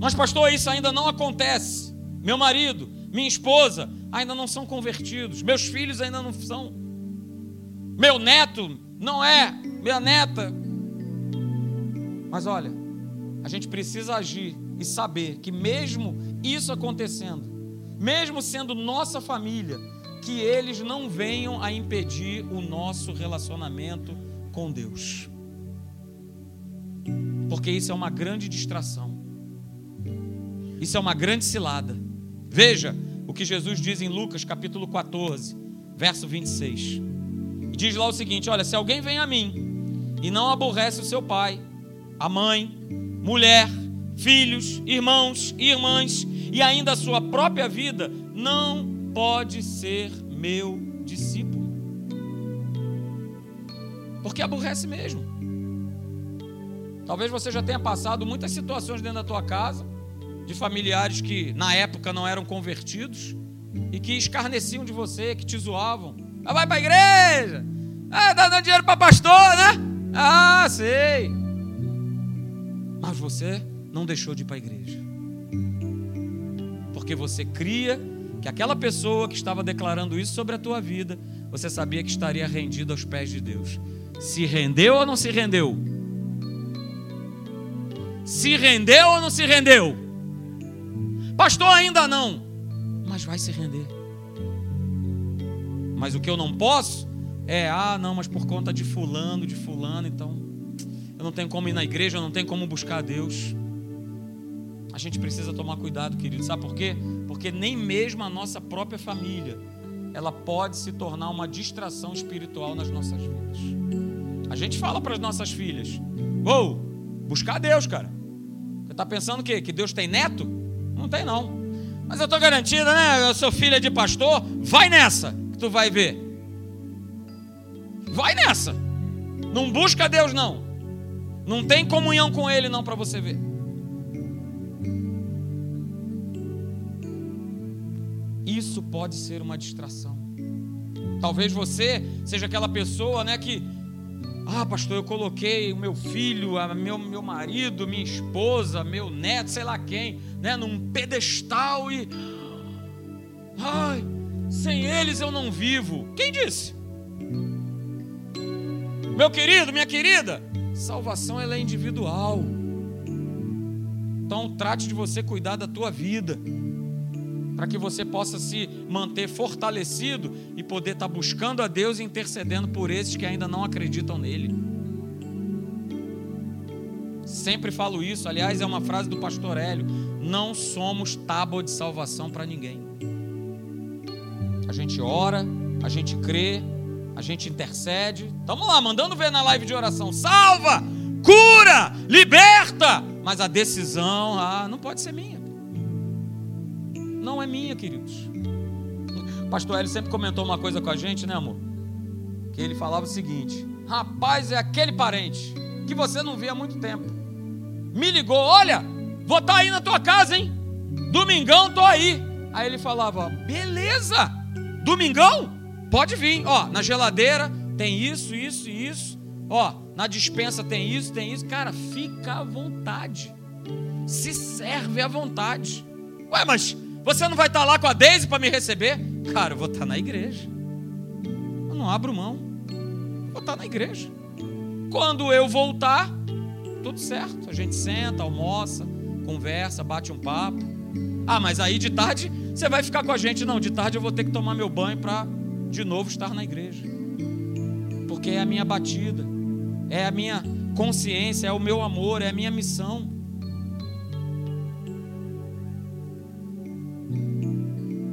Mas, pastor, isso ainda não acontece. Meu marido, minha esposa ainda não são convertidos, meus filhos ainda não são meu neto não é, minha neta. Mas olha, a gente precisa agir e saber que, mesmo isso acontecendo, mesmo sendo nossa família, que eles não venham a impedir o nosso relacionamento com Deus. Porque isso é uma grande distração. Isso é uma grande cilada. Veja o que Jesus diz em Lucas capítulo 14, verso 26 diz lá o seguinte: Olha, se alguém vem a mim e não aborrece o seu pai, a mãe, mulher, filhos, irmãos irmãs e ainda a sua própria vida, não pode ser meu discípulo. Porque aborrece mesmo. Talvez você já tenha passado muitas situações dentro da tua casa de familiares que na época não eram convertidos e que escarneciam de você, que te zoavam. Ah, vai para a igreja. Ah, tá dando dinheiro para pastor, né? Ah, sei. Mas você não deixou de ir para a igreja. Porque você cria que aquela pessoa que estava declarando isso sobre a tua vida, você sabia que estaria rendido aos pés de Deus. Se rendeu ou não se rendeu? Se rendeu ou não se rendeu? Pastor, ainda não. Mas vai se render. Mas o que eu não posso é, ah, não, mas por conta de fulano, de fulano, então eu não tenho como ir na igreja, eu não tenho como buscar a Deus. A gente precisa tomar cuidado, querido. Sabe por quê? Porque nem mesmo a nossa própria família, ela pode se tornar uma distração espiritual nas nossas vidas. A gente fala para as nossas filhas: "Ou, buscar Deus, cara". Você está pensando o quê? Que Deus tem neto? Não tem não. Mas eu estou garantida, né? Eu sou filha de pastor, vai nessa, tu vai ver. Vai nessa. Não busca Deus não. Não tem comunhão com Ele não para você ver. Isso pode ser uma distração. Talvez você seja aquela pessoa, né, que ah, pastor, eu coloquei o meu filho, a meu, meu marido, minha esposa, meu neto, sei lá quem, né, num pedestal e ai, sem eles eu não vivo. Quem disse? Meu querido, minha querida, salvação ela é individual. Então trate de você cuidar da tua vida para que você possa se manter fortalecido e poder estar tá buscando a Deus e intercedendo por esses que ainda não acreditam nele. Sempre falo isso, aliás, é uma frase do pastor Hélio: não somos tábua de salvação para ninguém. A gente ora, a gente crê, a gente intercede. Vamos lá, mandando ver na live de oração: salva, cura, liberta. Mas a decisão, ah, não pode ser minha não é minha, queridos. O pastor Hélio sempre comentou uma coisa com a gente, né, amor? Que ele falava o seguinte: rapaz, é aquele parente que você não vê há muito tempo. Me ligou, olha, vou estar tá aí na tua casa, hein? Domingão, tô aí. Aí ele falava: beleza, domingão, pode vir. Ó, na geladeira tem isso, isso e isso. Ó, na dispensa tem isso, tem isso. Cara, fica à vontade. Se serve à vontade. Ué, mas você não vai estar lá com a Deise para me receber? Cara, eu vou estar na igreja. Eu não abro mão. vou estar na igreja. Quando eu voltar, tudo certo. A gente senta, almoça, conversa, bate um papo. Ah, mas aí de tarde você vai ficar com a gente? Não, de tarde eu vou ter que tomar meu banho para de novo estar na igreja. Porque é a minha batida, é a minha consciência, é o meu amor, é a minha missão.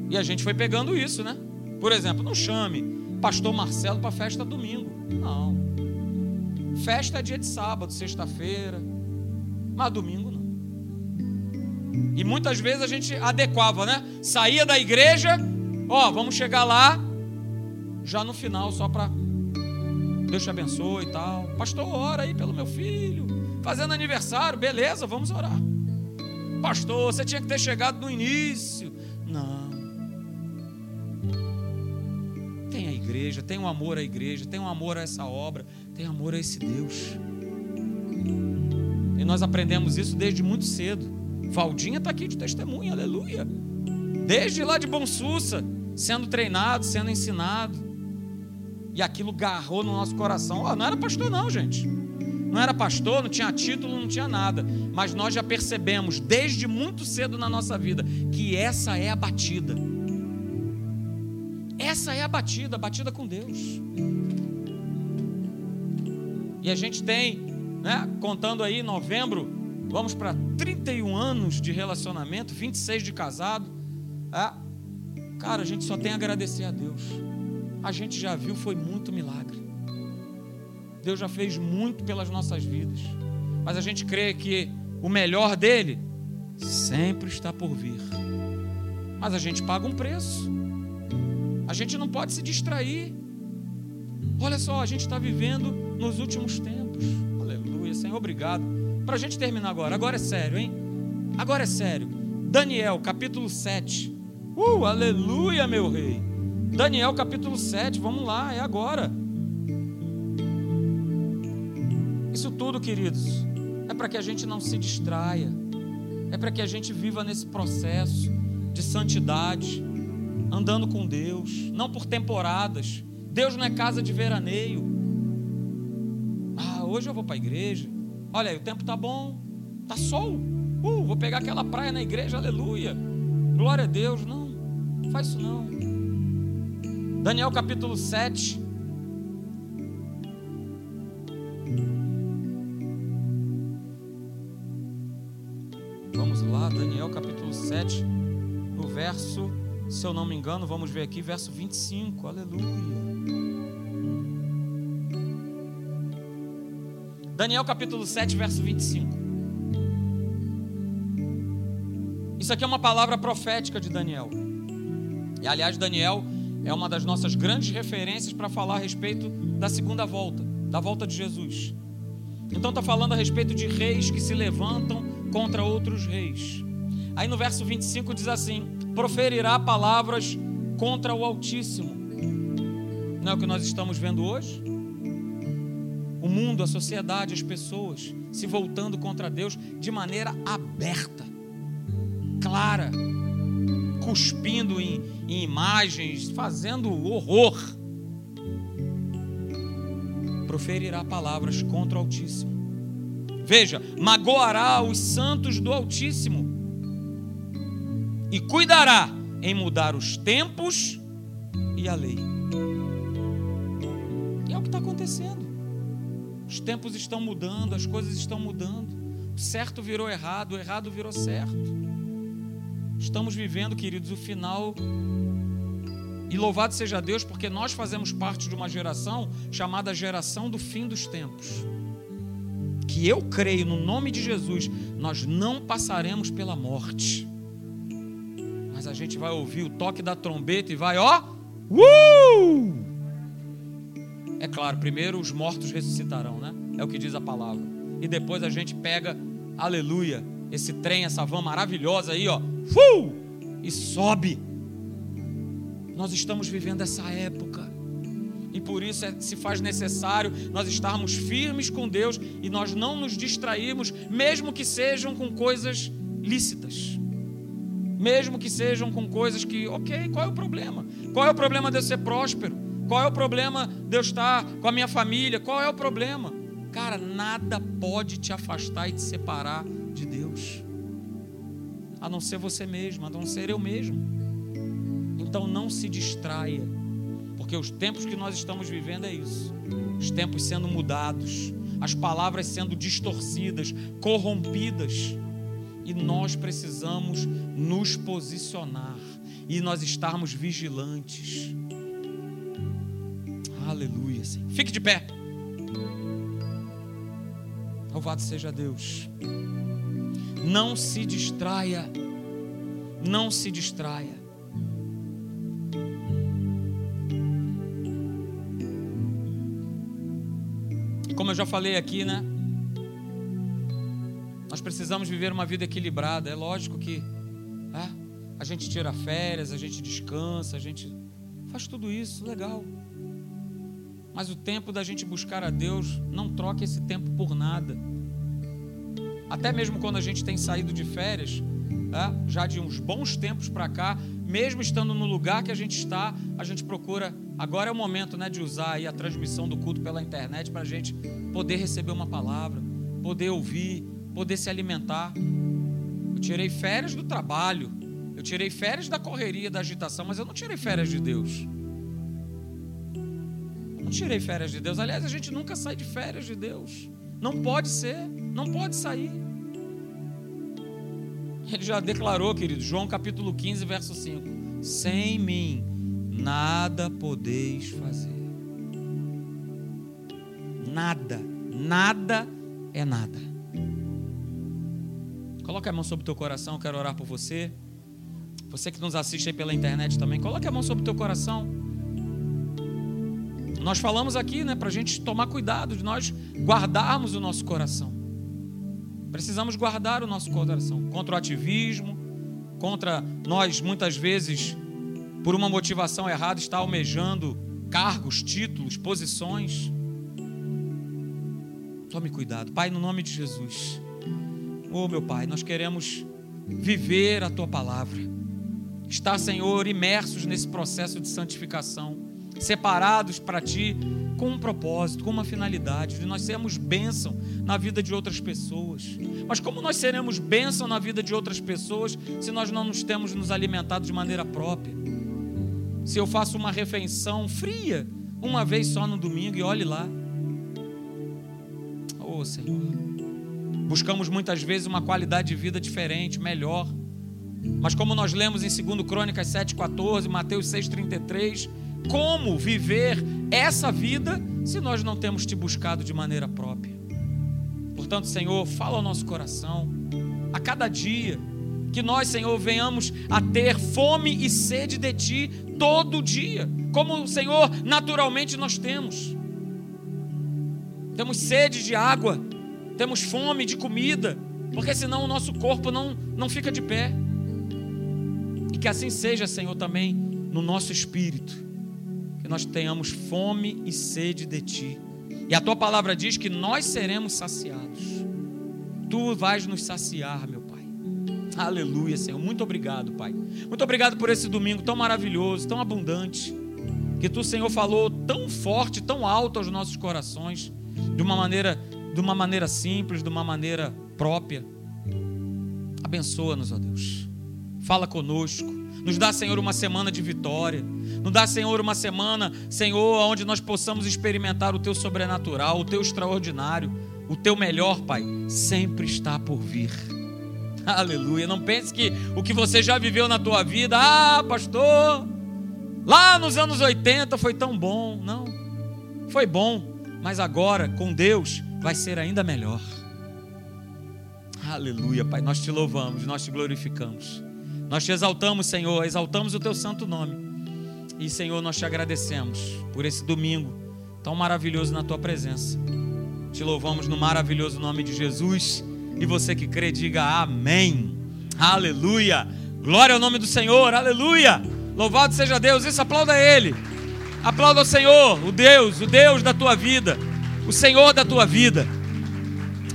E a gente foi pegando isso, né? Por exemplo, não chame pastor Marcelo para festa domingo. Não. Festa é dia de sábado, sexta-feira. Mas domingo. E muitas vezes a gente adequava, né? Saía da igreja, ó, vamos chegar lá já no final só para Deus te abençoe e tal. Pastor, ora aí pelo meu filho. Fazendo aniversário, beleza, vamos orar. Pastor, você tinha que ter chegado no início. Não. igreja, tem um amor à igreja, tem um amor a essa obra, tem amor a esse Deus. E nós aprendemos isso desde muito cedo. Valdinha está aqui de testemunha, aleluia. Desde lá de Bom Sussa, sendo treinado, sendo ensinado. E aquilo garrou no nosso coração. Oh, não era pastor, não, gente. Não era pastor, não tinha título, não tinha nada. Mas nós já percebemos desde muito cedo na nossa vida que essa é a batida essa é a batida, a batida com Deus. E a gente tem, né, contando aí, novembro, vamos para 31 anos de relacionamento, 26 de casado. É, cara, a gente só tem a agradecer a Deus. A gente já viu, foi muito milagre. Deus já fez muito pelas nossas vidas. Mas a gente crê que o melhor dele sempre está por vir. Mas a gente paga um preço. A gente não pode se distrair. Olha só, a gente está vivendo nos últimos tempos. Aleluia, Senhor, obrigado. Para a gente terminar agora, agora é sério, hein? Agora é sério. Daniel, capítulo 7. Uh, aleluia, meu rei. Daniel, capítulo 7, vamos lá, é agora. Isso tudo, queridos, é para que a gente não se distraia, é para que a gente viva nesse processo de santidade, andando com Deus, não por temporadas. Deus não é casa de veraneio. Ah, hoje eu vou para a igreja. Olha aí, o tempo tá bom, tá sol. Uh, vou pegar aquela praia na igreja, aleluia. Glória a Deus. Não, não faz isso não. Daniel capítulo 7. Vamos lá, Daniel capítulo 7, no verso, se eu não me engano, vamos ver aqui, verso 25, aleluia. Daniel capítulo 7, verso 25. Isso aqui é uma palavra profética de Daniel. E aliás, Daniel é uma das nossas grandes referências para falar a respeito da segunda volta, da volta de Jesus. Então está falando a respeito de reis que se levantam contra outros reis. Aí no verso 25 diz assim: proferirá palavras contra o Altíssimo. Não é o que nós estamos vendo hoje? O mundo, a sociedade, as pessoas se voltando contra Deus de maneira aberta, clara, cuspindo em, em imagens, fazendo horror. Proferirá palavras contra o Altíssimo. Veja, magoará os santos do Altíssimo e cuidará em mudar os tempos e a lei. E é o que está acontecendo. Os tempos estão mudando, as coisas estão mudando. O certo virou errado, o errado virou certo. Estamos vivendo, queridos, o final. E louvado seja Deus, porque nós fazemos parte de uma geração chamada geração do fim dos tempos. Que eu creio, no nome de Jesus, nós não passaremos pela morte. Mas a gente vai ouvir o toque da trombeta e vai, ó, uh! É claro, primeiro os mortos ressuscitarão, né? É o que diz a palavra. E depois a gente pega, aleluia, esse trem, essa van maravilhosa aí, ó, uh, e sobe. Nós estamos vivendo essa época. E por isso é, se faz necessário nós estarmos firmes com Deus e nós não nos distrairmos, mesmo que sejam com coisas lícitas. Mesmo que sejam com coisas que, ok, qual é o problema? Qual é o problema de eu ser próspero? Qual é o problema de eu estar com a minha família? Qual é o problema? Cara, nada pode te afastar e te separar de Deus, a não ser você mesmo, a não ser eu mesmo. Então não se distraia, porque os tempos que nós estamos vivendo é isso os tempos sendo mudados, as palavras sendo distorcidas, corrompidas. E nós precisamos nos posicionar e nós estarmos vigilantes. Aleluia, Senhor. Fique de pé. Louvado seja Deus. Não se distraia. Não se distraia. Como eu já falei aqui, né? Nós precisamos viver uma vida equilibrada. É lógico que é, a gente tira férias, a gente descansa, a gente faz tudo isso, legal. Mas o tempo da gente buscar a Deus, não troque esse tempo por nada. Até mesmo quando a gente tem saído de férias, é, já de uns bons tempos para cá, mesmo estando no lugar que a gente está, a gente procura. Agora é o momento né, de usar aí a transmissão do culto pela internet para a gente poder receber uma palavra, poder ouvir, poder se alimentar. Eu tirei férias do trabalho, eu tirei férias da correria, da agitação, mas eu não tirei férias de Deus. Tirei férias de Deus. Aliás, a gente nunca sai de férias de Deus. Não pode ser, não pode sair. Ele já declarou, querido, João capítulo 15, verso 5: Sem mim nada podeis fazer. Nada, nada é nada. Coloque a mão sobre o teu coração, quero orar por você. Você que nos assiste aí pela internet também, coloque a mão sobre o teu coração. Nós falamos aqui, né, para a gente tomar cuidado de nós guardarmos o nosso coração. Precisamos guardar o nosso coração contra o ativismo, contra nós muitas vezes, por uma motivação errada, estar almejando cargos, títulos, posições. Tome cuidado. Pai, no nome de Jesus. Oh, meu Pai, nós queremos viver a tua palavra. Estar, Senhor, imersos nesse processo de santificação, separados para ti com um propósito, com uma finalidade, de nós sermos bênção na vida de outras pessoas. Mas como nós seremos bênção na vida de outras pessoas se nós não nos temos nos alimentado de maneira própria? Se eu faço uma refeição fria uma vez só no domingo e olhe lá. Oh, Senhor. Buscamos muitas vezes uma qualidade de vida diferente, melhor. Mas como nós lemos em 2 Crônicas 7,14, Mateus 6,33, como viver essa vida se nós não temos te buscado de maneira própria? Portanto, Senhor, fala ao nosso coração, a cada dia, que nós, Senhor, venhamos a ter fome e sede de Ti todo dia, como, Senhor, naturalmente nós temos. Temos sede de água, temos fome de comida, porque senão o nosso corpo não, não fica de pé. E que assim seja, Senhor, também no nosso espírito nós tenhamos fome e sede de Ti. E a Tua palavra diz que nós seremos saciados. Tu vais nos saciar, meu Pai. Aleluia, Senhor. Muito obrigado, Pai. Muito obrigado por esse domingo tão maravilhoso, tão abundante. Que Tu, Senhor, falou tão forte, tão alto aos nossos corações, de uma maneira, de uma maneira simples, de uma maneira própria. Abençoa-nos, ó Deus. Fala conosco nos dá, Senhor, uma semana de vitória. Nos dá, Senhor, uma semana, Senhor, onde nós possamos experimentar o Teu sobrenatural, o Teu extraordinário, o Teu melhor, Pai, sempre está por vir. Aleluia. Não pense que o que você já viveu na tua vida, ah, pastor, lá nos anos 80 foi tão bom. Não, foi bom, mas agora, com Deus, vai ser ainda melhor. Aleluia, Pai. Nós te louvamos, nós te glorificamos. Nós te exaltamos, Senhor, exaltamos o teu santo nome. E, Senhor, nós te agradecemos por esse domingo tão maravilhoso na tua presença. Te louvamos no maravilhoso nome de Jesus. E você que crê, diga amém. Aleluia. Glória ao nome do Senhor. Aleluia. Louvado seja Deus. Isso, aplauda Ele. Aplauda o Senhor, o Deus, o Deus da tua vida, o Senhor da tua vida.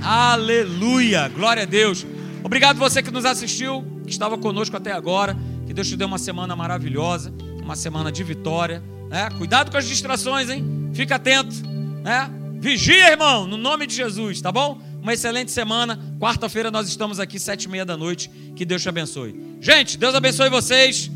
Aleluia. Glória a Deus. Obrigado você que nos assistiu que estava conosco até agora. Que Deus te dê uma semana maravilhosa, uma semana de vitória. Né? Cuidado com as distrações, hein? Fica atento. Né? Vigia, irmão, no nome de Jesus, tá bom? Uma excelente semana. Quarta-feira nós estamos aqui, sete e meia da noite. Que Deus te abençoe. Gente, Deus abençoe vocês.